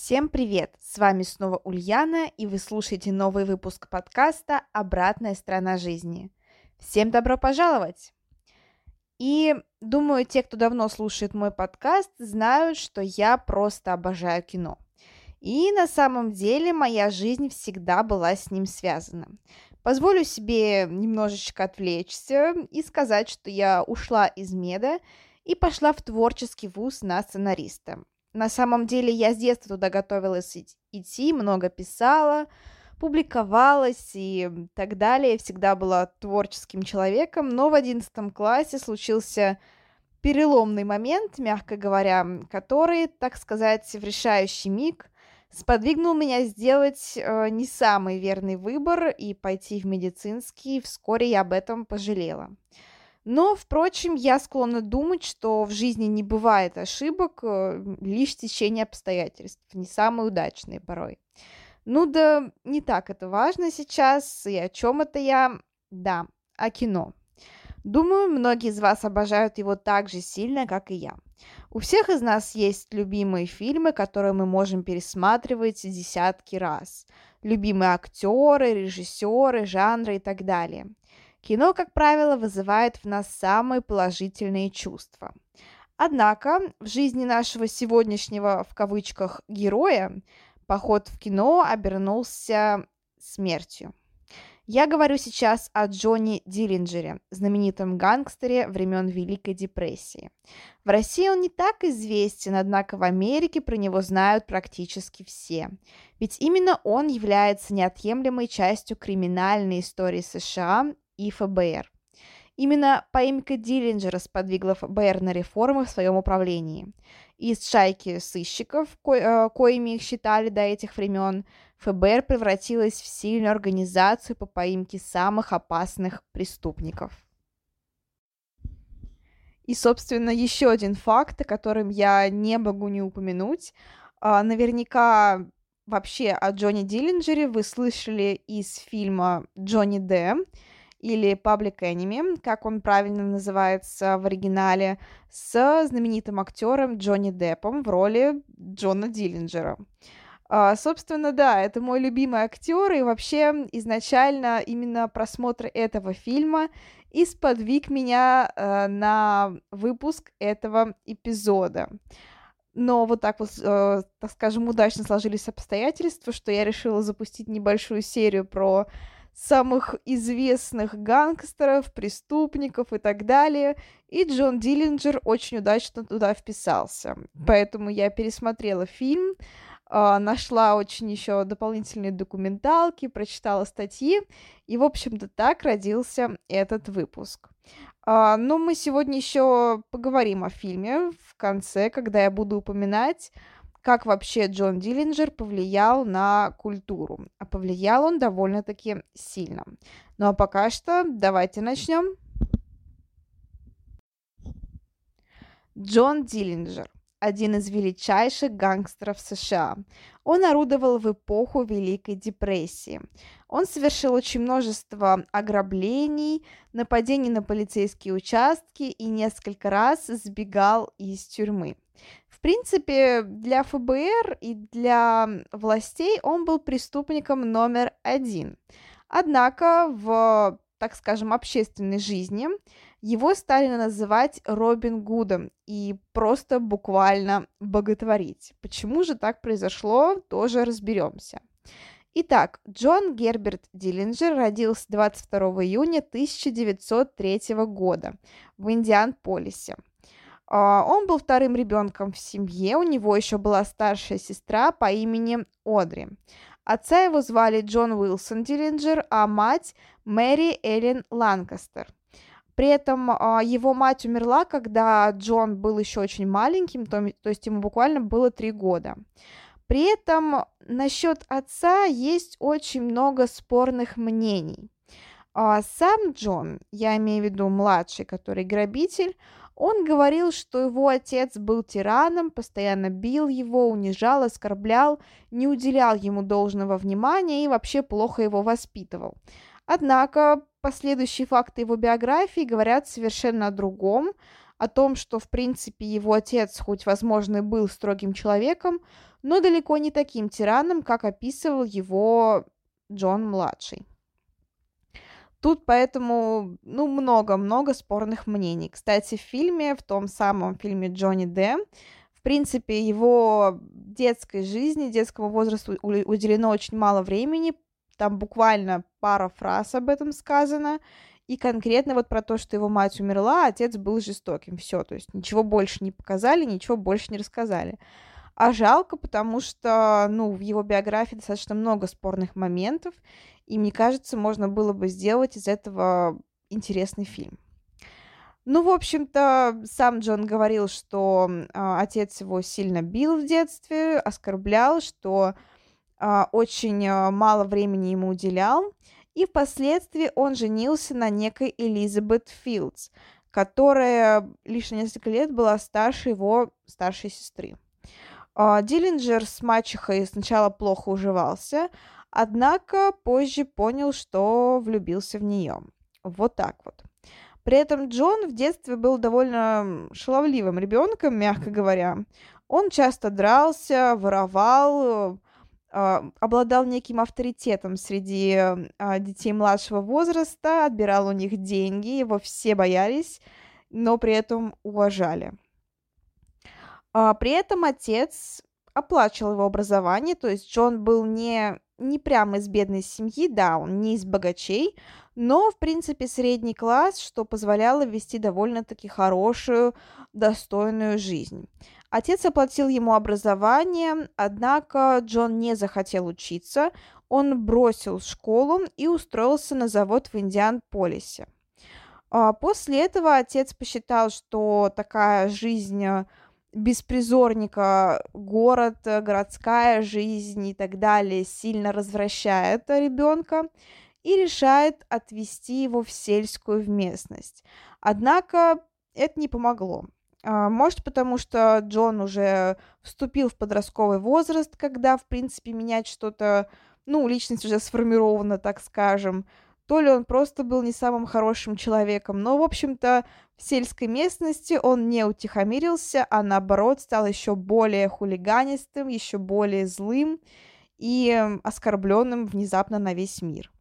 Всем привет! С вами снова Ульяна, и вы слушаете новый выпуск подкаста «Обратная сторона жизни». Всем добро пожаловать! И думаю, те, кто давно слушает мой подкаст, знают, что я просто обожаю кино. И на самом деле моя жизнь всегда была с ним связана. Позволю себе немножечко отвлечься и сказать, что я ушла из меда и пошла в творческий вуз на сценариста. На самом деле я с детства туда готовилась идти, много писала, публиковалась и так далее. Всегда была творческим человеком, но в одиннадцатом классе случился переломный момент, мягко говоря, который, так сказать, в решающий миг сподвигнул меня сделать э, не самый верный выбор и пойти в медицинский. Вскоре я об этом пожалела. Но, впрочем, я склонна думать, что в жизни не бывает ошибок, э, лишь течение обстоятельств, не самые удачные порой. Ну да, не так это важно сейчас, и о чем это я? Да, о кино. Думаю, многие из вас обожают его так же сильно, как и я. У всех из нас есть любимые фильмы, которые мы можем пересматривать десятки раз. Любимые актеры, режиссеры, жанры и так далее – Кино, как правило, вызывает в нас самые положительные чувства. Однако в жизни нашего сегодняшнего, в кавычках, героя поход в кино обернулся смертью. Я говорю сейчас о Джонни Диллинджере, знаменитом гангстере времен Великой депрессии. В России он не так известен, однако в Америке про него знают практически все. Ведь именно он является неотъемлемой частью криминальной истории США и ФБР. Именно поимка Диллинджера сподвигла ФБР на реформы в своем управлении. Из шайки сыщиков, ко- э, коими их считали до этих времен, ФБР превратилась в сильную организацию по поимке самых опасных преступников. И, собственно, еще один факт, о котором я не могу не упомянуть. А, наверняка вообще о Джонни Диллинджере вы слышали из фильма «Джонни Д», или Public Enemy, как он правильно называется в оригинале, с знаменитым актером Джонни Деппом в роли Джона Диллинджера. Uh, собственно, да, это мой любимый актер, и вообще изначально именно просмотр этого фильма и сподвиг меня uh, на выпуск этого эпизода. Но вот так вот, uh, так скажем, удачно сложились обстоятельства, что я решила запустить небольшую серию про самых известных гангстеров, преступников и так далее. И Джон Диллинджер очень удачно туда вписался. Поэтому я пересмотрела фильм, а, нашла очень еще дополнительные документалки, прочитала статьи, и, в общем-то, так родился этот выпуск. А, но мы сегодня еще поговорим о фильме в конце, когда я буду упоминать как вообще Джон Диллинджер повлиял на культуру. А повлиял он довольно-таки сильно. Ну а пока что давайте начнем. Джон Диллинджер один из величайших гангстеров США. Он орудовал в эпоху Великой депрессии. Он совершил очень множество ограблений, нападений на полицейские участки и несколько раз сбегал из тюрьмы. В принципе, для ФБР и для властей он был преступником номер один. Однако в, так скажем, общественной жизни его стали называть Робин Гудом и просто буквально боготворить. Почему же так произошло, тоже разберемся. Итак, Джон Герберт Диллинджер родился 22 июня 1903 года в Индианполисе. А, он был вторым ребенком в семье, у него еще была старшая сестра по имени Одри. Отца его звали Джон Уилсон Диллинджер, а мать Мэри Эллен Ланкастер. При этом а, его мать умерла, когда Джон был еще очень маленьким, то, то есть ему буквально было три года. При этом насчет отца есть очень много спорных мнений. А сам Джон, я имею в виду младший, который грабитель, он говорил, что его отец был тираном, постоянно бил его, унижал, оскорблял, не уделял ему должного внимания и вообще плохо его воспитывал. Однако последующие факты его биографии говорят совершенно о другом, о том, что, в принципе, его отец, хоть, возможно, и был строгим человеком, но далеко не таким тираном, как описывал его Джон-младший. Тут поэтому, ну, много-много спорных мнений. Кстати, в фильме, в том самом фильме Джонни Д, в принципе, его детской жизни, детскому возрасту уделено очень мало времени, там буквально пара фраз об этом сказано, и конкретно вот про то, что его мать умерла, а отец был жестоким, все, то есть ничего больше не показали, ничего больше не рассказали. А жалко, потому что, ну, в его биографии достаточно много спорных моментов, и мне кажется, можно было бы сделать из этого интересный фильм. Ну, в общем-то, сам Джон говорил, что э, отец его сильно бил в детстве, оскорблял, что э, очень э, мало времени ему уделял, и впоследствии он женился на некой Элизабет Филдс, которая лишь несколько лет была старше его старшей сестры. Диллинджер с мачехой сначала плохо уживался, однако позже понял, что влюбился в нее. Вот так вот. При этом Джон в детстве был довольно шаловливым ребенком, мягко говоря. Он часто дрался, воровал, а, обладал неким авторитетом среди а, детей младшего возраста, отбирал у них деньги, его все боялись, но при этом уважали. А, при этом отец оплачивал его образование, то есть Джон был не, не прямо из бедной семьи, да, он не из богачей, но, в принципе, средний класс, что позволяло вести довольно-таки хорошую, достойную жизнь. Отец оплатил ему образование, однако Джон не захотел учиться, он бросил школу и устроился на завод в Индиан-Полисе. А, после этого отец посчитал, что такая жизнь беспризорника город, э, городская жизнь и так далее сильно развращает ребенка и решает отвести его в сельскую местность. Однако это не помогло. А, может, потому что Джон уже вступил в подростковый возраст, когда, в принципе, менять что-то, ну, личность уже сформирована, так скажем, то ли он просто был не самым хорошим человеком, но, в общем-то, в сельской местности он не утихомирился, а наоборот стал еще более хулиганистым, еще более злым и оскорбленным внезапно на весь мир.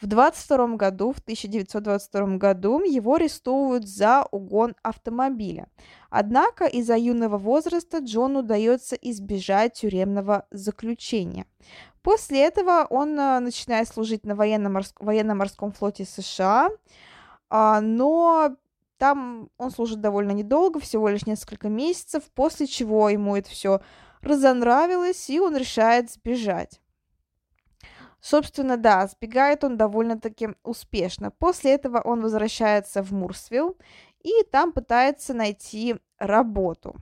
В 22 году, в 1922 году, его арестовывают за угон автомобиля. Однако из-за юного возраста Джону удается избежать тюремного заключения. После этого он э, начинает служить на военно-морском, военно-морском флоте США, а, но там он служит довольно недолго, всего лишь несколько месяцев, после чего ему это все разонравилось, и он решает сбежать. Собственно, да, сбегает он довольно-таки успешно. После этого он возвращается в Мурсвилл и там пытается найти работу.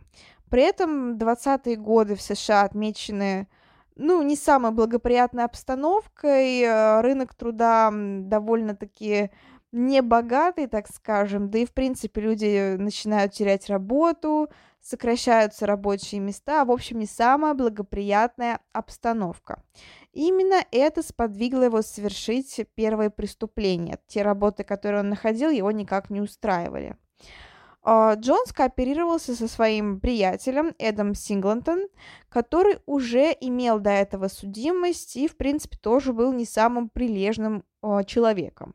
При этом 20-е годы в США отмечены ну, не самой благоприятной обстановкой, э, рынок труда довольно-таки небогатый, так скажем, да и, в принципе, люди начинают терять работу, сокращаются рабочие места, в общем, не самая благоприятная обстановка. именно это сподвигло его совершить первое преступление. Те работы, которые он находил, его никак не устраивали. А, Джон скооперировался со своим приятелем Эдом Синглтон, который уже имел до этого судимость и, в принципе, тоже был не самым прилежным а, человеком.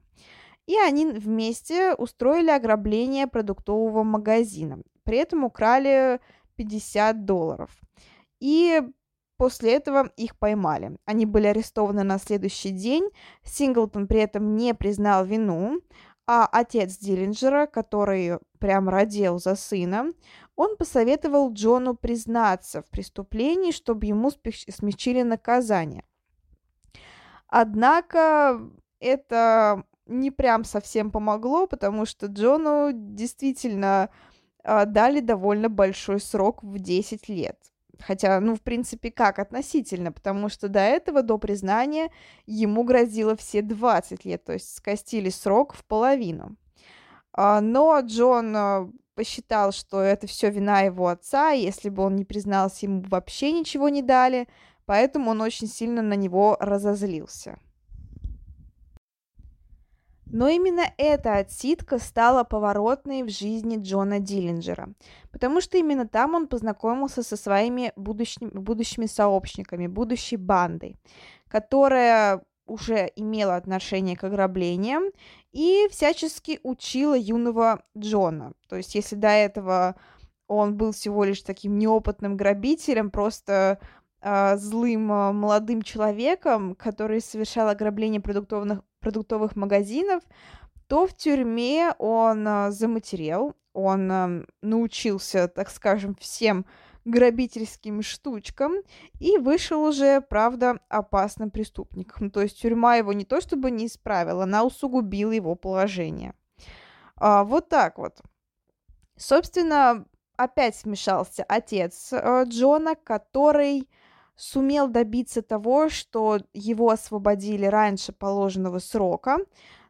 И они вместе устроили ограбление продуктового магазина. При этом украли 50 долларов. И после этого их поймали. Они были арестованы на следующий день. Синглтон при этом не признал вину, а отец Диллинджера, который прям родил за сына, он посоветовал Джону признаться в преступлении, чтобы ему смягчили наказание. Однако это не прям совсем помогло, потому что Джону действительно э, дали довольно большой срок в 10 лет. Хотя, ну, в принципе, как относительно, потому что до этого, до признания, ему грозило все 20 лет, то есть скостили срок в половину. А, но Джон а, посчитал, что это все вина его отца, и если бы он не признался, ему вообще ничего не дали, поэтому он очень сильно на него разозлился. Но именно эта отсидка стала поворотной в жизни Джона Диллинджера, потому что именно там он познакомился со своими будущими, будущими сообщниками, будущей бандой, которая уже имела отношение к ограблениям и всячески учила юного Джона. То есть если до этого он был всего лишь таким неопытным грабителем, просто э, злым э, молодым человеком, который совершал ограбление продуктовых, продуктовых магазинов, то в тюрьме он э, заматерел, он э, научился, так скажем, всем грабительским штучкам и вышел уже, правда, опасным преступником. То есть тюрьма его не то чтобы не исправила, она усугубила его положение. А, вот так вот. Собственно, опять смешался отец э, Джона, который сумел добиться того, что его освободили раньше положенного срока,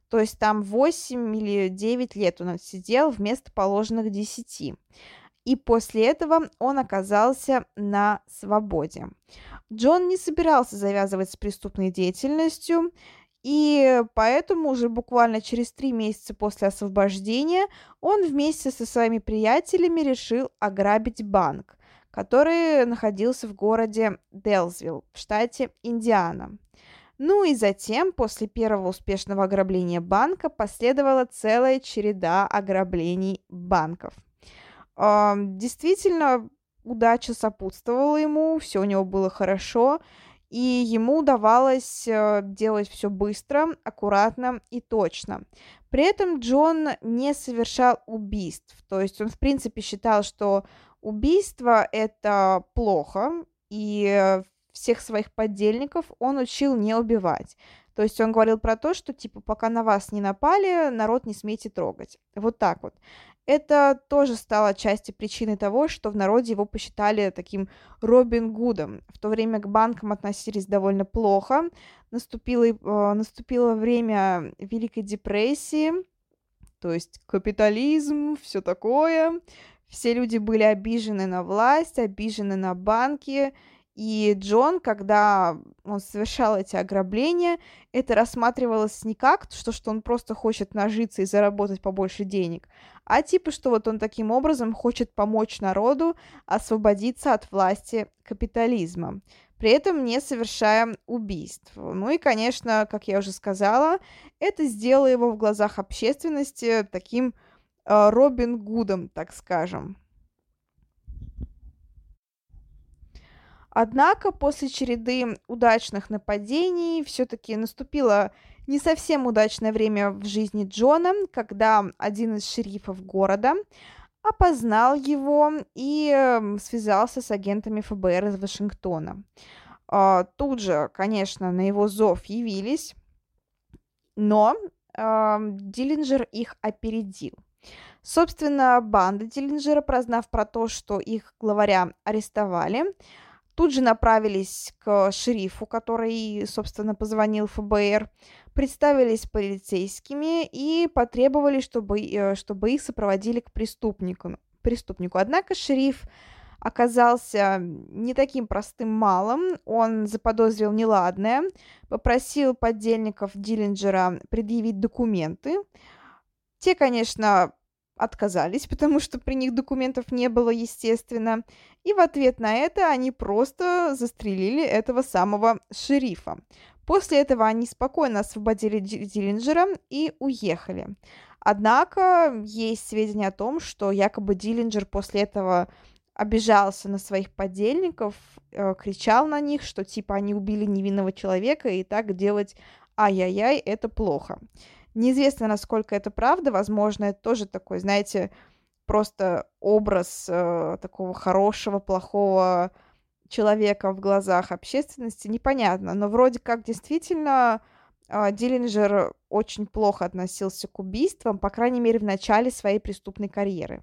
то есть там 8 или 9 лет он отсидел вместо положенных 10. И после этого он оказался на свободе. Джон не собирался завязывать с преступной деятельностью, и поэтому уже буквально через три месяца после освобождения он вместе со своими приятелями решил ограбить банк который находился в городе Делзвилл в штате Индиана. Ну и затем, после первого успешного ограбления банка, последовала целая череда ограблений банков. Действительно, удача сопутствовала ему, все у него было хорошо, и ему удавалось э, делать все быстро, аккуратно и точно. При этом Джон не совершал убийств, то есть он, в принципе, считал, что Убийство — это плохо, и всех своих подельников он учил не убивать. То есть он говорил про то, что типа пока на вас не напали, народ не смейте трогать. Вот так вот. Это тоже стало частью причины того, что в народе его посчитали таким Робин Гудом. В то время к банкам относились довольно плохо. Наступило, э, наступило время Великой депрессии, то есть капитализм, все такое. Все люди были обижены на власть, обижены на банки, и Джон, когда он совершал эти ограбления, это рассматривалось не как то, что он просто хочет нажиться и заработать побольше денег, а типа, что вот он таким образом хочет помочь народу освободиться от власти капитализма, при этом не совершая убийств. Ну и, конечно, как я уже сказала, это сделало его в глазах общественности таким Робин Гудом, так скажем. Однако после череды удачных нападений все-таки наступило не совсем удачное время в жизни Джона, когда один из шерифов города опознал его и эм, связался с агентами ФБР из Вашингтона. А, тут же, конечно, на его зов явились, но Диллинджер их опередил – Собственно, банда Диллинджера, прознав про то, что их главаря арестовали, тут же направились к шерифу, который, собственно, позвонил ФБР, представились полицейскими и потребовали, чтобы, э, чтобы их сопроводили к преступнику. преступнику. Однако шериф оказался не таким простым малым, он заподозрил неладное, попросил подельников Диллинджера предъявить документы, те, конечно, отказались, потому что при них документов не было, естественно. И в ответ на это они просто застрелили этого самого шерифа. После этого они спокойно освободили Диллинджера и уехали. Однако есть сведения о том, что якобы Диллинджер после этого обижался на своих подельников, э, кричал на них, что типа они убили невинного человека, и так делать ай-яй-яй, это плохо. Неизвестно, насколько это правда, возможно, это тоже такой, знаете, просто образ э, такого хорошего, плохого человека в глазах общественности, непонятно, но вроде как действительно э, Диллинджер очень плохо относился к убийствам, по крайней мере, в начале своей преступной карьеры.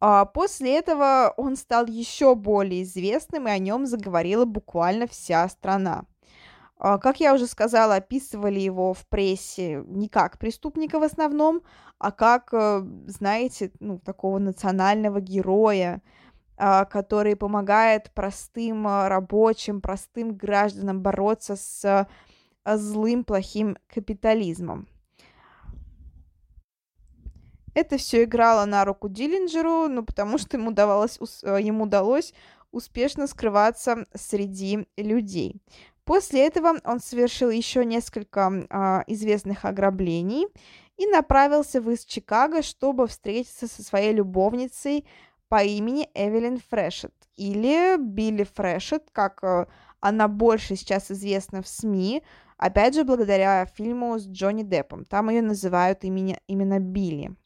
А после этого он стал еще более известным, и о нем заговорила буквально вся страна. А, как я уже сказала, описывали его в прессе не как преступника в основном, а как, э, знаете, ну, такого национального героя, а, который помогает простым а, рабочим, простым гражданам бороться с злым, плохим капитализмом. Это все играло на руку Диллинджеру, ну, потому что ему, давалось, э, ему удалось успешно скрываться среди людей. После этого он совершил еще несколько а, известных ограблений и направился в из Чикаго, чтобы встретиться со своей любовницей по имени Эвелин Фрешет или Билли Фрешет, как а, она больше сейчас известна в СМИ, опять же, благодаря фильму с Джонни Деппом. Там ее называют имени, именно Билли.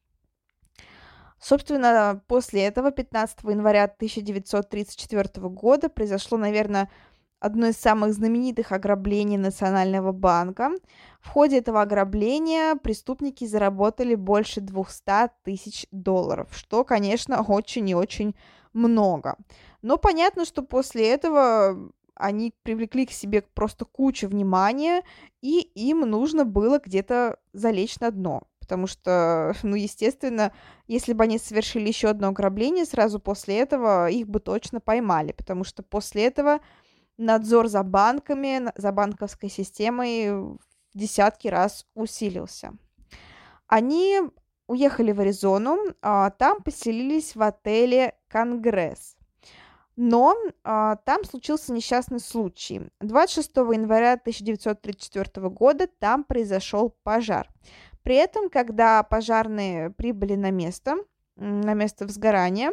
Собственно, после этого, 15 января 1934 года, произошло, наверное, одно из самых знаменитых ограблений Национального банка. В ходе этого ограбления преступники заработали больше 200 тысяч долларов, что, конечно, очень и очень много. Но понятно, что после этого они привлекли к себе просто кучу внимания, и им нужно было где-то залечь на дно. Потому что, ну, естественно, если бы они совершили еще одно ограбление, сразу после этого их бы точно поймали. Потому что после этого надзор за банками, за банковской системой в десятки раз усилился. Они уехали в Аризону, а, там поселились в отеле «Конгресс». Но а, там случился несчастный случай. 26 января 1934 года там произошел пожар. При этом, когда пожарные прибыли на место, на место взгорания,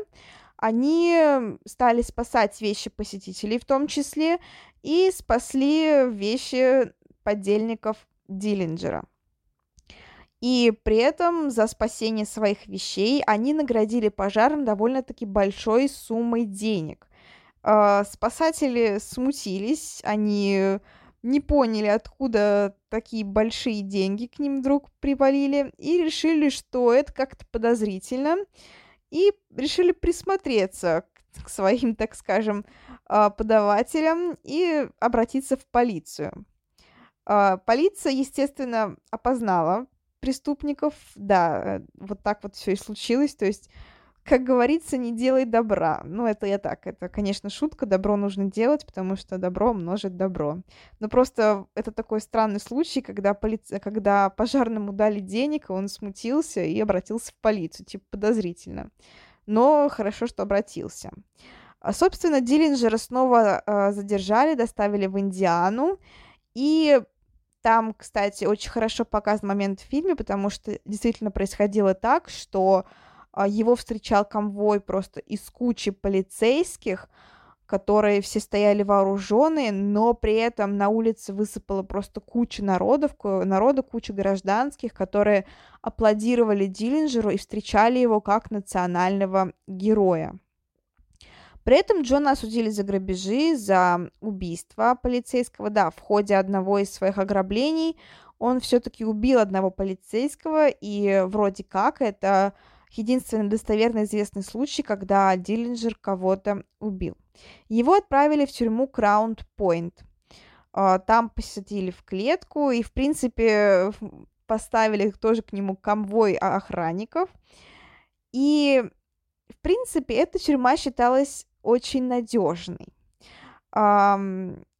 они стали спасать вещи посетителей в том числе и спасли вещи подельников Диллинджера. И при этом за спасение своих вещей они наградили пожаром довольно-таки большой суммой денег. А, спасатели смутились, они не поняли, откуда такие большие деньги к ним вдруг привалили, и решили, что это как-то подозрительно, и решили присмотреться к своим, так скажем, а, подавателям и обратиться в полицию. А, полиция, естественно, опознала преступников, да, вот так вот все и случилось, то есть как говорится, не делай добра. Ну, это я так, это, конечно, шутка, добро нужно делать, потому что добро множит добро. Но просто это такой странный случай, когда, полиция, когда пожарному дали денег, он смутился и обратился в полицию, типа подозрительно. Но хорошо, что обратился. А, собственно, Диллинджера снова э, задержали, доставили в Индиану, и там, кстати, очень хорошо показан момент в фильме, потому что действительно происходило так, что его встречал конвой просто из кучи полицейских, которые все стояли вооруженные, но при этом на улице высыпала просто куча народов, народа, куча гражданских, которые аплодировали Диллинджеру и встречали его как национального героя. При этом Джона осудили за грабежи, за убийство полицейского. Да, в ходе одного из своих ограблений он все-таки убил одного полицейского, и вроде как это единственный достоверно известный случай, когда Диллинджер кого-то убил. Его отправили в тюрьму Краунд-Пойнт. А, там посадили в клетку и, в принципе, поставили тоже к нему конвой охранников. И, в принципе, эта тюрьма считалась очень надежной.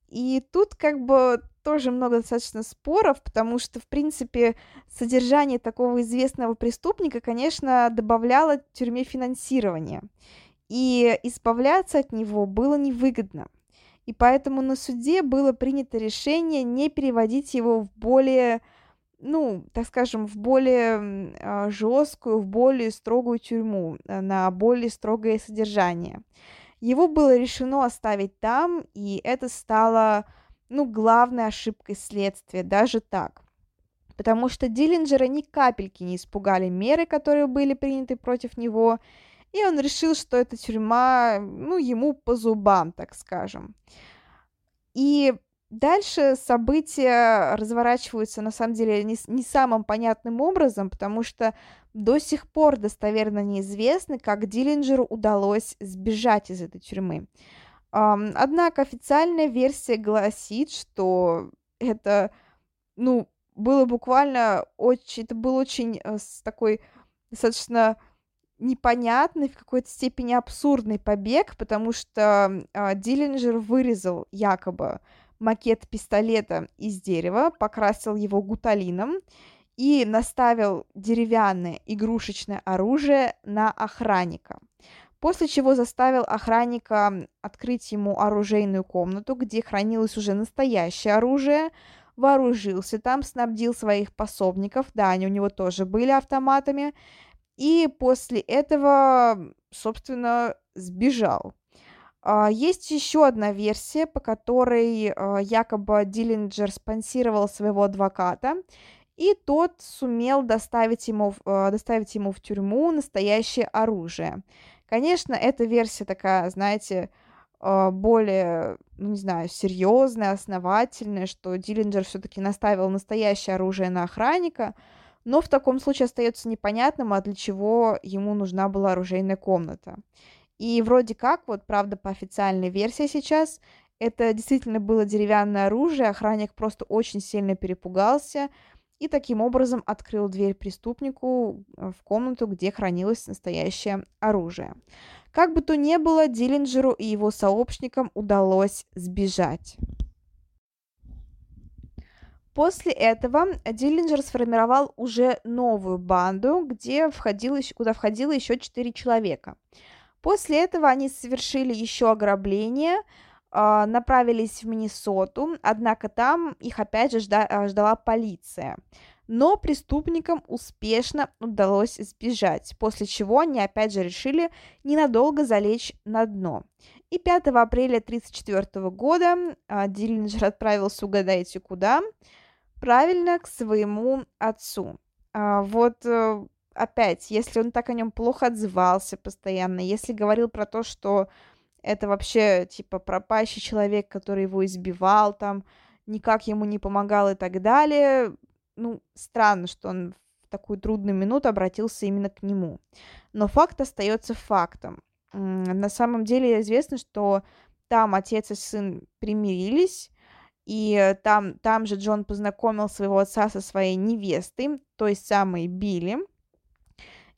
И тут как бы тоже много достаточно споров, потому что, в принципе, содержание такого известного преступника, конечно, добавляло тюрьме финансирование. И избавляться от него было невыгодно. И поэтому на суде было принято решение не переводить его в более, ну, так скажем, в более э, жесткую, в более строгую тюрьму, э, на более строгое содержание. Его было решено оставить там, и это стало ну, главной ошибкой следствия, даже так. Потому что Диллинджера ни капельки не испугали меры, которые были приняты против него, и он решил, что эта тюрьма, ну, ему по зубам, так скажем. И дальше события разворачиваются, на самом деле, не, не самым понятным образом, потому что до сих пор достоверно неизвестно, как Диллинджеру удалось сбежать из этой тюрьмы. Однако официальная версия гласит, что это, ну, было буквально очень, это был очень э, такой достаточно непонятный, в какой-то степени абсурдный побег, потому что э, Диллинджер вырезал якобы макет пистолета из дерева, покрасил его гуталином и наставил деревянное игрушечное оружие на охранника. После чего заставил охранника открыть ему оружейную комнату, где хранилось уже настоящее оружие, вооружился там, снабдил своих пособников, да, они у него тоже были автоматами, и после этого, собственно, сбежал. А, есть еще одна версия, по которой а, якобы Диллинджер спонсировал своего адвоката, и тот сумел доставить ему, а, доставить ему в тюрьму настоящее оружие. Конечно, эта версия такая, знаете, более, ну, не знаю, серьезная, основательная, что Диллинджер все-таки наставил настоящее оружие на охранника, но в таком случае остается непонятным, а для чего ему нужна была оружейная комната. И вроде как, вот правда, по официальной версии сейчас, это действительно было деревянное оружие, охранник просто очень сильно перепугался и таким образом открыл дверь преступнику э, в комнату, где хранилось настоящее оружие. Как бы то ни было, Диллинджеру и его сообщникам удалось сбежать. После этого Диллинджер сформировал уже новую банду, где входило, куда входило еще четыре человека – После этого они совершили еще ограбление, направились в Миннесоту, однако там их опять же жда- ждала полиция. Но преступникам успешно удалось сбежать, после чего они опять же решили ненадолго залечь на дно. И 5 апреля 1934 года а, Диллинджер отправился, угадайте куда, правильно, к своему отцу. А, вот э, опять, если он так о нем плохо отзывался постоянно, если говорил про то, что это вообще, типа, пропащий человек, который его избивал, там, никак ему не помогал и так далее, ну, странно, что он в такую трудную минуту обратился именно к нему. Но факт остается фактом. На самом деле известно, что там отец и сын примирились, и там, там же Джон познакомил своего отца со своей невестой, той самой Билли,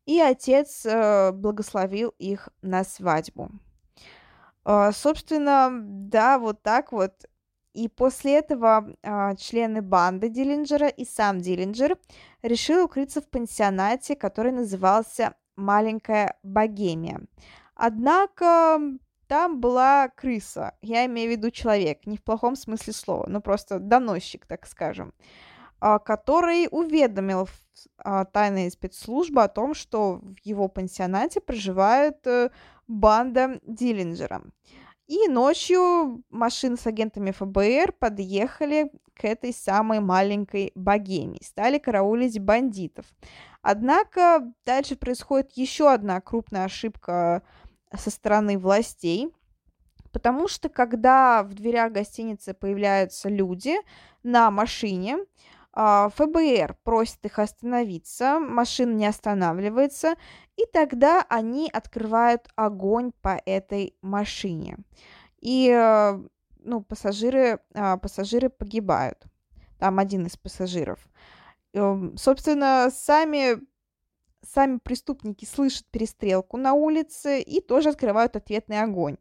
и отец э, благословил их на свадьбу. Э, собственно, да, вот так вот. И после этого э, члены банды Диллинджера и сам Диллинджер решил укрыться в пансионате, который назывался «Маленькая Богемия». Однако там была крыса, я имею в виду человек, не в плохом смысле слова, ну просто доносчик, так скажем. А, который уведомил а, тайные спецслужбы о том, что в его пансионате проживает э, банда Диллинджера. И ночью машины с агентами ФБР подъехали к этой самой маленькой богемии, стали караулить бандитов. Однако дальше происходит еще одна крупная ошибка со стороны властей, потому что когда в дверях гостиницы появляются люди на машине, а, ФБР просит их остановиться, машина не останавливается, и тогда они открывают огонь по этой машине. И э, ну, пассажиры, а, пассажиры погибают. Там один из пассажиров. Эм, собственно, сами, сами преступники слышат перестрелку на улице и тоже открывают ответный огонь.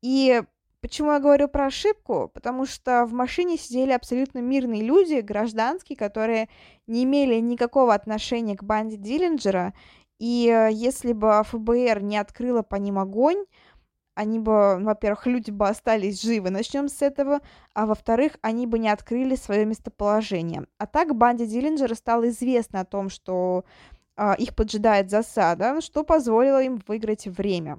И Почему я говорю про ошибку? Потому что в машине сидели абсолютно мирные люди, гражданские, которые не имели никакого отношения к банде Диллинджера, и э, если бы ФБР не открыло по ним огонь, они бы, во-первых, люди бы остались живы, начнем с этого, а во-вторых, они бы не открыли свое местоположение. А так банде Диллинджера стало известно о том, что э, их поджидает засада, что позволило им выиграть время.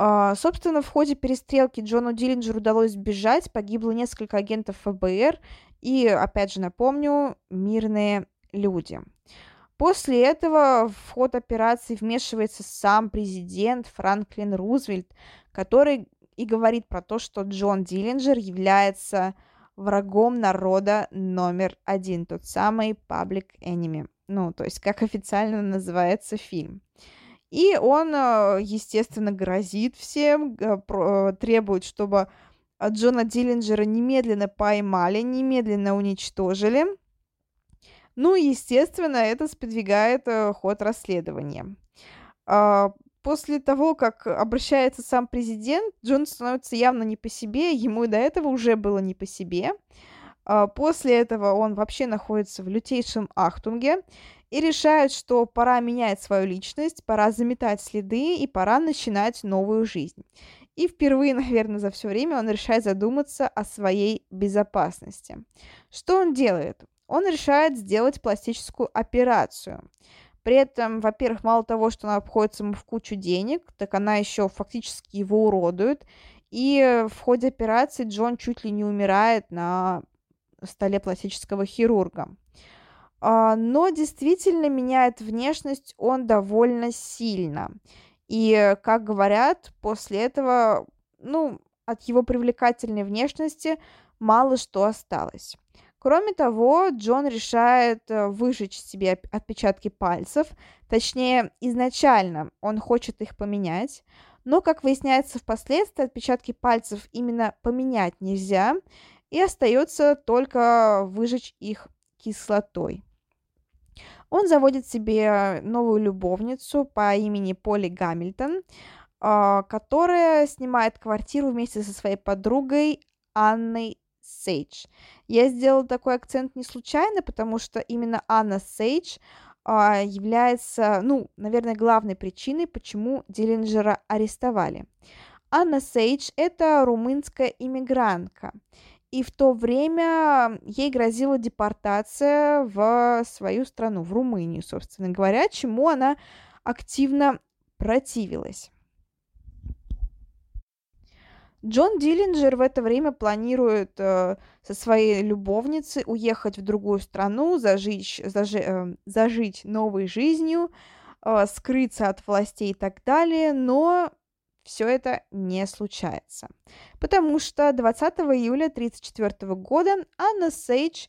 А, собственно, в ходе перестрелки Джону Диллинджеру удалось сбежать, погибло несколько агентов ФБР и, опять же напомню, мирные люди. После этого в ход операции вмешивается сам президент Франклин Рузвельт, который и говорит про то, что Джон Диллинджер является врагом народа номер один, тот самый Public Enemy. ну, то есть как официально называется фильм. И он, э, естественно, грозит всем, э, требует, чтобы Джона Диллинджера немедленно поймали, немедленно уничтожили. Ну, естественно, это сподвигает э, ход расследования. А, после того, как обращается сам президент, Джон становится явно не по себе, ему и до этого уже было не по себе. А, после этого он вообще находится в лютейшем ахтунге и решает, что пора менять свою личность, пора заметать следы и пора начинать новую жизнь. И впервые, наверное, за все время он решает задуматься о своей безопасности. Что он делает? Он решает сделать пластическую операцию. При этом, во-первых, мало того, что она обходится ему в кучу денег, так она еще фактически его уродует. И в ходе операции Джон чуть ли не умирает на столе пластического хирурга. А, но действительно меняет внешность он довольно сильно. И, как говорят, после этого, ну, от его привлекательной внешности мало что осталось. Кроме того, Джон решает э, выжечь себе отпечатки пальцев, точнее, изначально он хочет их поменять, но, как выясняется впоследствии, отпечатки пальцев именно поменять нельзя, и остается только выжечь их кислотой. Он заводит себе новую любовницу по имени Поли Гамильтон, а, которая снимает квартиру вместе со своей подругой Анной Сейдж. Я сделала такой акцент не случайно, потому что именно Анна Сейдж а, является, ну, наверное, главной причиной, почему Диллинджера арестовали. Анна Сейдж – это румынская иммигрантка, и в то время ей грозила депортация в свою страну, в Румынию, собственно говоря, чему она активно противилась. Джон Диллинджер в это время планирует э, со своей любовницей уехать в другую страну, зажить, зажи, э, зажить новой жизнью, э, скрыться от властей и так далее, но все это не случается. Потому что 20 июля 1934 года Анна Сейдж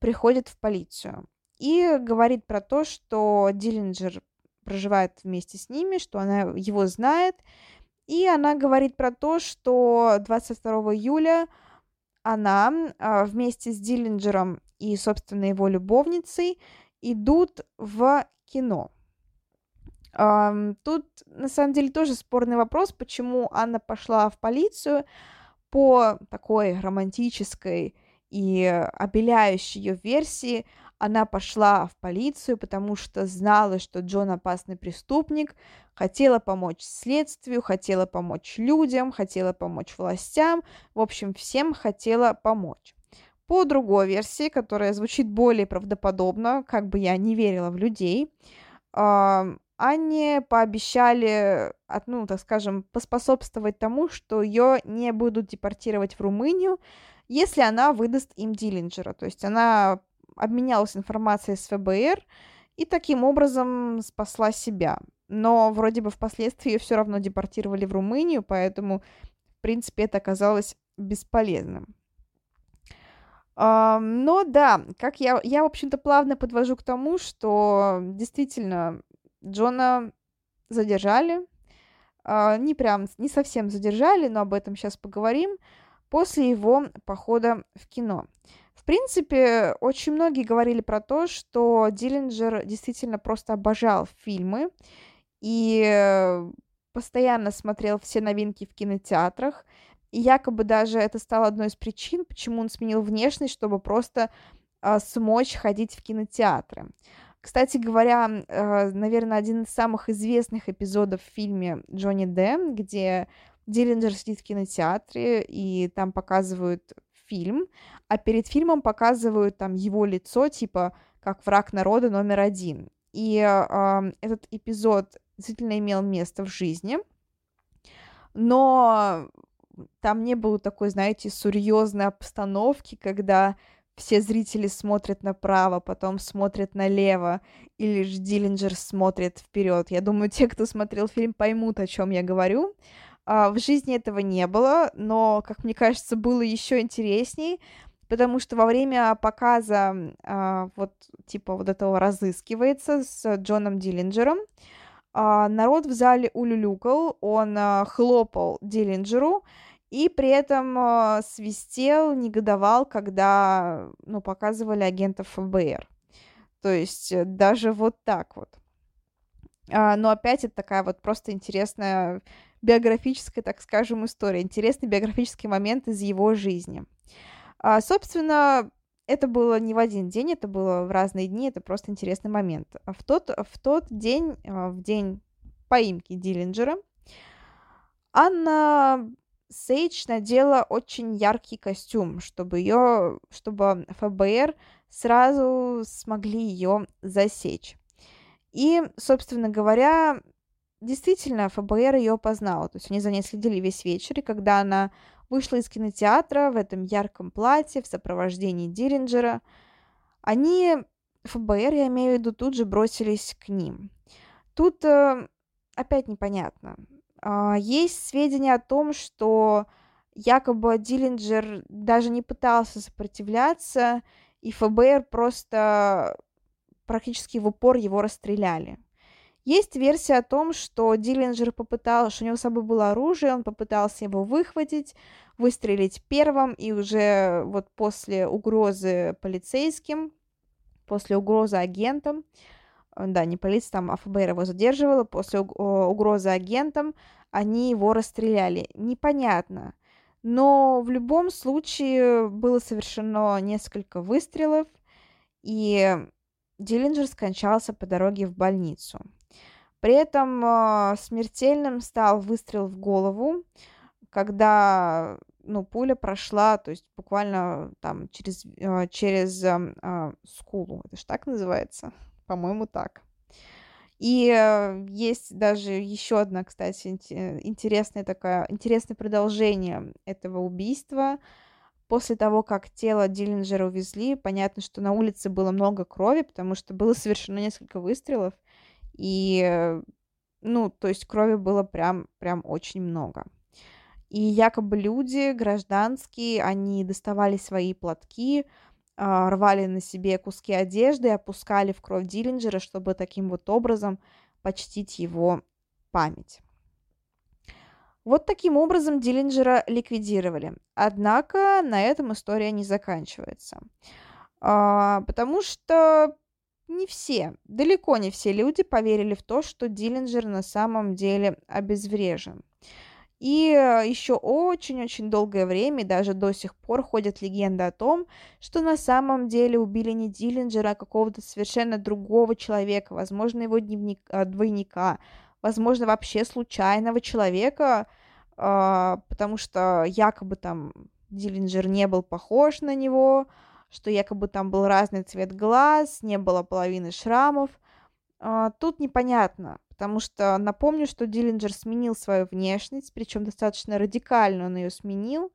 приходит в полицию и говорит про то, что Диллинджер проживает вместе с ними, что она его знает, и она говорит про то, что 22 июля она а, вместе с Диллинджером и, собственно, его любовницей идут в кино. Тут, на самом деле, тоже спорный вопрос, почему Анна пошла в полицию по такой романтической и обеляющей ее версии. Она пошла в полицию, потому что знала, что Джон опасный преступник, хотела помочь следствию, хотела помочь людям, хотела помочь властям, в общем, всем хотела помочь. По другой версии, которая звучит более правдоподобно, как бы я не верила в людей, Анне пообещали, ну, так скажем, поспособствовать тому, что ее не будут депортировать в Румынию, если она выдаст им Диллинджера. То есть она обменялась информацией с ФБР и таким образом спасла себя. Но вроде бы впоследствии ее все равно депортировали в Румынию, поэтому, в принципе, это оказалось бесполезным. Но да, как я, я, в общем-то, плавно подвожу к тому, что действительно Джона задержали. А, не прям, не совсем задержали, но об этом сейчас поговорим. После его похода в кино. В принципе, очень многие говорили про то, что Диллинджер действительно просто обожал фильмы и постоянно смотрел все новинки в кинотеатрах. И якобы даже это стало одной из причин, почему он сменил внешность, чтобы просто э, смочь ходить в кинотеатры. Кстати говоря, э, наверное, один из самых известных эпизодов в фильме Джонни Д, где Диллинджер сидит в кинотеатре, и там показывают фильм, а перед фильмом показывают там его лицо, типа, как враг народа номер один. И э, этот эпизод действительно имел место в жизни, но там не было такой, знаете, серьезной обстановки, когда все зрители смотрят направо, потом смотрят налево, и лишь Диллинджер смотрит вперед. Я думаю, те, кто смотрел фильм, поймут, о чем я говорю. А, в жизни этого не было, но, как мне кажется, было еще интересней, потому что во время показа а, вот типа вот этого разыскивается с Джоном Диллинджером, а, народ в зале улюлюкал, он а, хлопал Диллинджеру, и при этом а, свистел, негодовал, когда, ну, показывали агентов ФБР. То есть э, даже вот так вот. А, но опять это такая вот просто интересная биографическая, так скажем, история, интересный биографический момент из его жизни. А, собственно, это было не в один день, это было в разные дни, это просто интересный момент. В тот, в тот день, а, в день поимки Диллинджера, Анна Сейдж надела очень яркий костюм, чтобы ее, чтобы ФБР сразу смогли ее засечь. И, собственно говоря, действительно, ФБР ее познал. То есть они за ней следили весь вечер, и когда она вышла из кинотеатра в этом ярком платье в сопровождении Диллинджера, они, ФБР, я имею в виду, тут же бросились к ним. Тут э, опять непонятно. Э, есть сведения о том, что якобы Диллинджер даже не пытался сопротивляться, и ФБР просто практически в упор его расстреляли. Есть версия о том, что Диллинджер попытался, что у него с собой было оружие, он попытался его выхватить, выстрелить первым, и уже вот после угрозы полицейским, после угрозы агентам, э, да, не полиция, там, а ФБР его задерживала, после угрозы агентам они его расстреляли. Непонятно. Но в любом случае было совершено несколько выстрелов, и Диллинджер скончался по дороге в больницу. При этом э, смертельным стал выстрел в голову, когда ну, пуля прошла, то есть буквально там через, э, через э, э, скулу. Это же так называется? По-моему, так. И э, есть даже еще одна, кстати, интересное такое, интересное продолжение этого убийства – После того, как тело Диллинджера увезли, понятно, что на улице было много крови, потому что было совершено несколько выстрелов, и, ну, то есть крови было прям, прям очень много. И якобы люди гражданские, они доставали свои платки, рвали на себе куски одежды, опускали в кровь Диллинджера, чтобы таким вот образом почтить его память. Вот таким образом Диллинджера ликвидировали. Однако на этом история не заканчивается. А, потому что не все, далеко не все люди поверили в то, что Диллинджер на самом деле обезврежен. И еще очень-очень долгое время, даже до сих пор, ходят легенды о том, что на самом деле убили не Диллинджера, а какого-то совершенно другого человека, возможно, его дневник, двойника, возможно, вообще случайного человека, э, потому что якобы там Диллинджер не был похож на него, что якобы там был разный цвет глаз, не было половины шрамов. Э, тут непонятно, потому что напомню, что Диллинджер сменил свою внешность, причем достаточно радикально он ее сменил,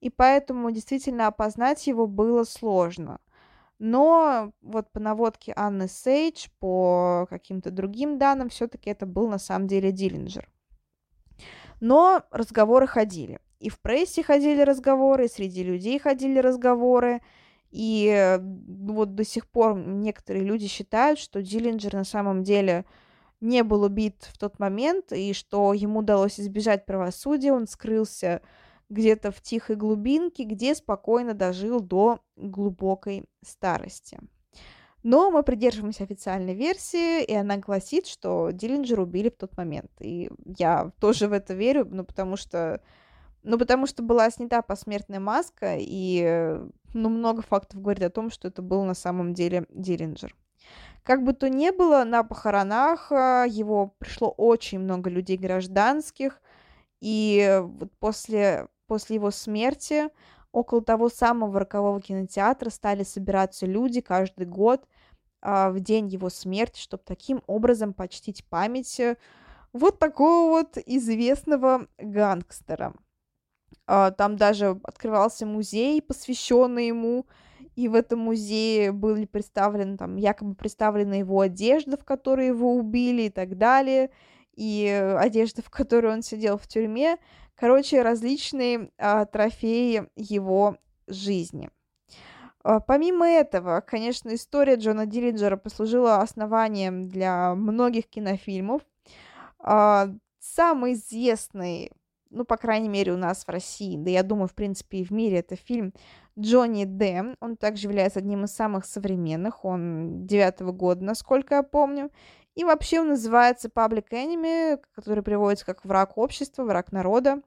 и поэтому действительно опознать его было сложно. Но вот по наводке Анны Сейдж, по каким-то другим данным, все-таки это был на самом деле Диллинджер. Но разговоры ходили. И в прессе ходили разговоры, и среди людей ходили разговоры. И вот до сих пор некоторые люди считают, что Диллинджер на самом деле не был убит в тот момент, и что ему удалось избежать правосудия, он скрылся где-то в тихой глубинке, где спокойно дожил до глубокой старости. Но мы придерживаемся официальной версии, и она гласит, что Диллинджер убили в тот момент. И я тоже в это верю, ну, потому что, ну, потому что была снята посмертная маска, и ну, много фактов говорит о том, что это был на самом деле Диллинджер. Как бы то ни было, на похоронах а, его пришло очень много людей гражданских, и вот после после его смерти около того самого рокового кинотеатра стали собираться люди каждый год а, в день его смерти, чтобы таким образом почтить память э, вот такого вот известного гангстера. А, там даже открывался музей, посвященный ему, и в этом музее были представлены, там, якобы представлена его одежда, в которой его убили и так далее, и одежда, в которой он сидел в тюрьме. Короче, различные а, трофеи его жизни. А, помимо этого, конечно, история Джона Диллинджера послужила основанием для многих кинофильмов. А, самый известный, ну, по крайней мере, у нас в России, да я думаю, в принципе, и в мире, это фильм Джонни Д. Он также является одним из самых современных, он девятого года, насколько я помню. И вообще он называется Public Enemy, который приводится как враг общества, враг народа.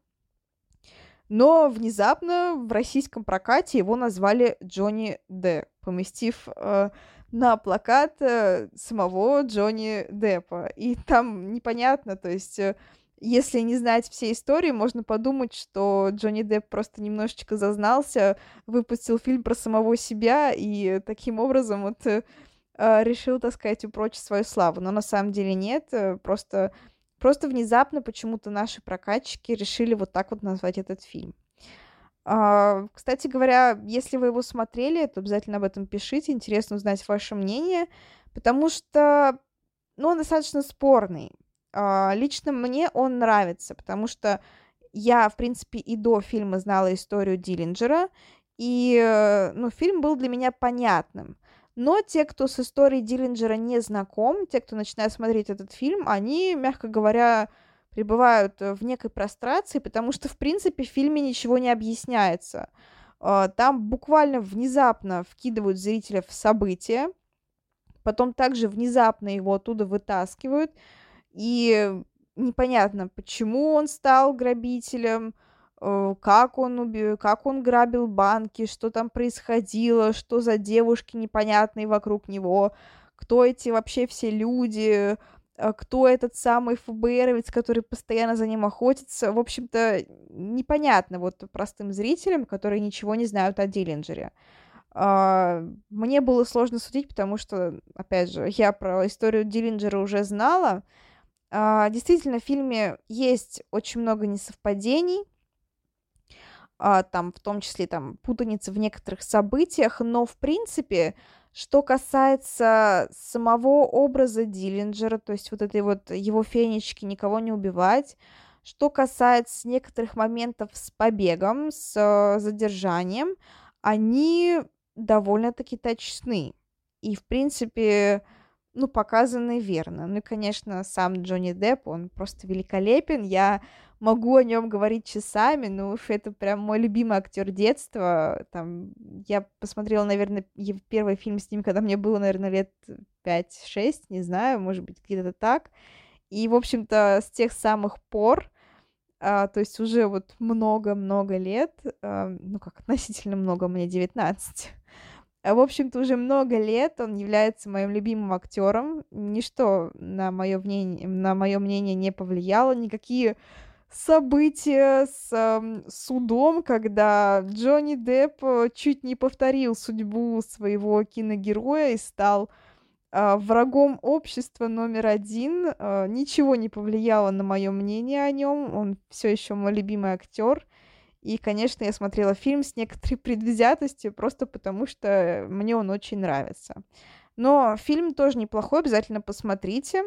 Но внезапно в российском прокате его назвали Джонни Д, поместив э, на плакат э, самого Джонни Деппа. И там непонятно, то есть, э, если не знать все истории, можно подумать, что Джонни Депп просто немножечко зазнался, выпустил фильм про самого себя и таким образом вот э, э решил, так сказать, упрочить свою славу. Но на самом деле нет, э, просто Просто внезапно почему-то наши прокатчики решили вот так вот назвать этот фильм. А, кстати говоря, если вы его смотрели, то обязательно об этом пишите. Интересно узнать ваше мнение, потому что, ну, он достаточно спорный. А, лично мне он нравится, потому что я, в принципе, и до фильма знала историю Диллинджера, и, э, ну, фильм был для меня понятным. Но те, кто с историей Диллинджера не знаком, те, кто начинает смотреть этот фильм, они, мягко говоря, пребывают в некой прострации, потому что, в принципе, в фильме ничего не объясняется. А, там буквально внезапно вкидывают зрителя в события, потом также внезапно его оттуда вытаскивают, и непонятно, почему он стал грабителем, Э, как он, уби... как он грабил банки, что там происходило, что за девушки непонятные вокруг него, кто эти вообще все люди, э, кто этот самый ФБРовец, который постоянно за ним охотится. В общем-то, непонятно вот простым зрителям, которые ничего не знают о Диллинджере. А, мне было сложно судить, потому что, опять же, я про историю Диллинджера уже знала. А, действительно, в фильме есть очень много несовпадений, а, там, в том числе, там, путаница в некоторых событиях, но, в принципе, что касается самого образа Диллинджера, то есть вот этой вот его фенечки никого не убивать, что касается некоторых моментов с побегом, с э, задержанием, они довольно-таки точны. И, в принципе, ну, показаны верно. Ну и, конечно, сам Джонни Депп, он просто великолепен. Я могу о нем говорить часами, ну это прям мой любимый актер детства. Там, я посмотрела, наверное, первый фильм с ним, когда мне было, наверное, лет 5-6, не знаю, может быть, где-то так. И, в общем-то, с тех самых пор, а, то есть уже вот много-много лет, а, ну как относительно много, мне 19, в общем-то, уже много лет он является моим любимым актером. Ничто на мое мнение, на мое мнение не повлияло, никакие события с э, судом, когда Джонни Депп э, чуть не повторил судьбу своего киногероя и стал э, врагом общества номер один. Э, ничего не повлияло на мое мнение о нем. Он все еще мой любимый актер. И, конечно, я смотрела фильм с некоторой предвзятостью, просто потому что мне он очень нравится. Но фильм тоже неплохой, обязательно посмотрите.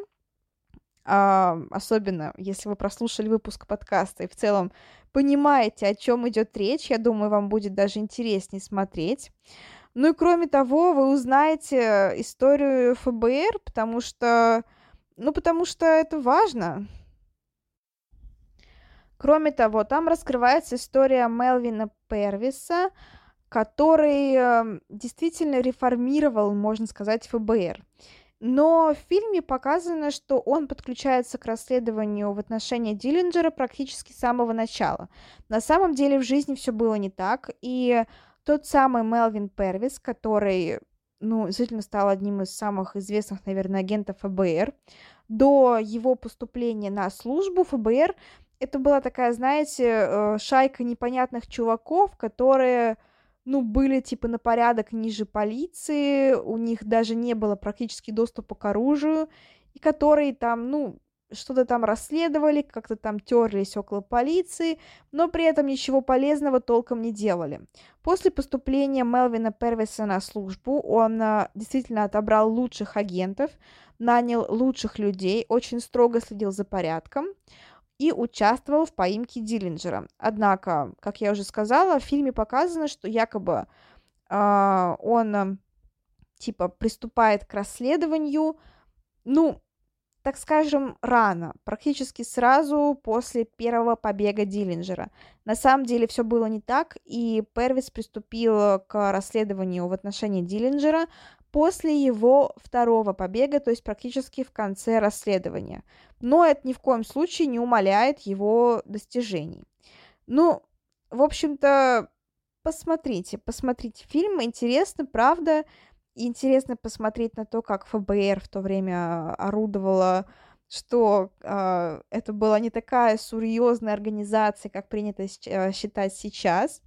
А, особенно, если вы прослушали выпуск подкаста и в целом понимаете, о чем идет речь, я думаю, вам будет даже интереснее смотреть. Ну и кроме того, вы узнаете историю ФБР, потому что, ну потому что это важно. Кроме того, там раскрывается история Мелвина Первиса, который э, действительно реформировал, можно сказать, ФБР. Но в фильме показано, что он подключается к расследованию в отношении Диллинджера практически с самого начала. На самом деле в жизни все было не так, и тот самый Мелвин Первис, который, ну, действительно стал одним из самых известных, наверное, агентов ФБР, до его поступления на службу ФБР это была такая, знаете, э, шайка непонятных чуваков, которые, ну, были типа на порядок ниже полиции, у них даже не было практически доступа к оружию, и которые там, ну, что-то там расследовали, как-то там терлись около полиции, но при этом ничего полезного толком не делали. После поступления Мелвина Первиса на службу он а, действительно отобрал лучших агентов, нанял лучших людей, очень строго следил за порядком и участвовал в поимке Диллинджера. Однако, как я уже сказала, в фильме показано, что якобы а, он типа приступает к расследованию, ну, так скажем, рано, практически сразу после первого побега Диллинджера. На самом деле все было не так, и Первис приступил к расследованию в отношении Диллинджера после его второго побега, то есть практически в конце расследования. Но это ни в коем случае не умаляет его достижений. Ну, в общем-то, посмотрите, посмотрите фильм, интересно, правда, интересно посмотреть на то, как ФБР в то время орудовало, что э, это была не такая серьезная организация, как принято э, считать сейчас.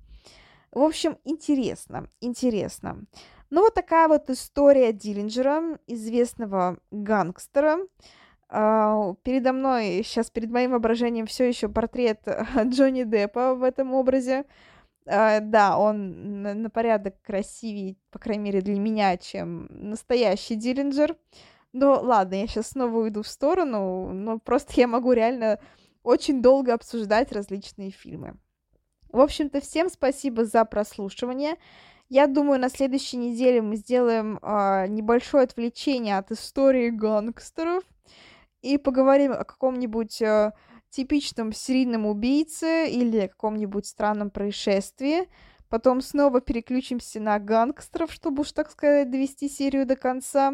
В общем, интересно, интересно. Ну, вот такая вот история Диллинджера, известного гангстера. Uh, передо мной, сейчас перед моим воображением все еще портрет Джонни Деппа в этом образе. Uh, да, он на порядок красивее, по крайней мере, для меня, чем настоящий Диллинджер. Но ладно, я сейчас снова уйду в сторону, но просто я могу реально очень долго обсуждать различные фильмы. В общем-то, всем спасибо за прослушивание. Я думаю, на следующей неделе мы сделаем э, небольшое отвлечение от истории гангстеров и поговорим о каком-нибудь э, типичном серийном убийце или каком-нибудь странном происшествии. Потом снова переключимся на гангстеров, чтобы уж, так сказать, довести серию до конца.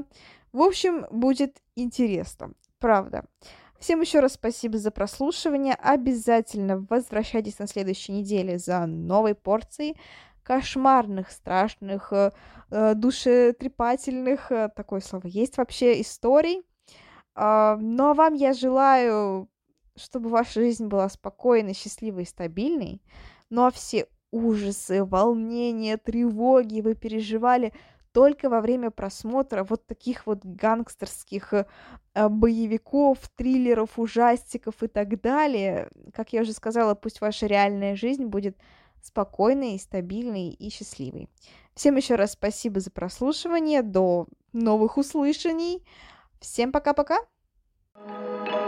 В общем, будет интересно, правда. Всем еще раз спасибо за прослушивание. Обязательно возвращайтесь на следующей неделе за новой порцией кошмарных, страшных, э, э душетрепательных, э, такое слово есть вообще, историй. Э, ну а вам я желаю чтобы ваша жизнь была спокойной, счастливой и стабильной, ну а все ужасы, волнения, тревоги вы переживали только во время просмотра вот таких вот гангстерских боевиков, триллеров, ужастиков и так далее. Как я уже сказала, пусть ваша реальная жизнь будет спокойной, стабильной и счастливой. Всем еще раз спасибо за прослушивание. До новых услышаний. Всем пока-пока. thank you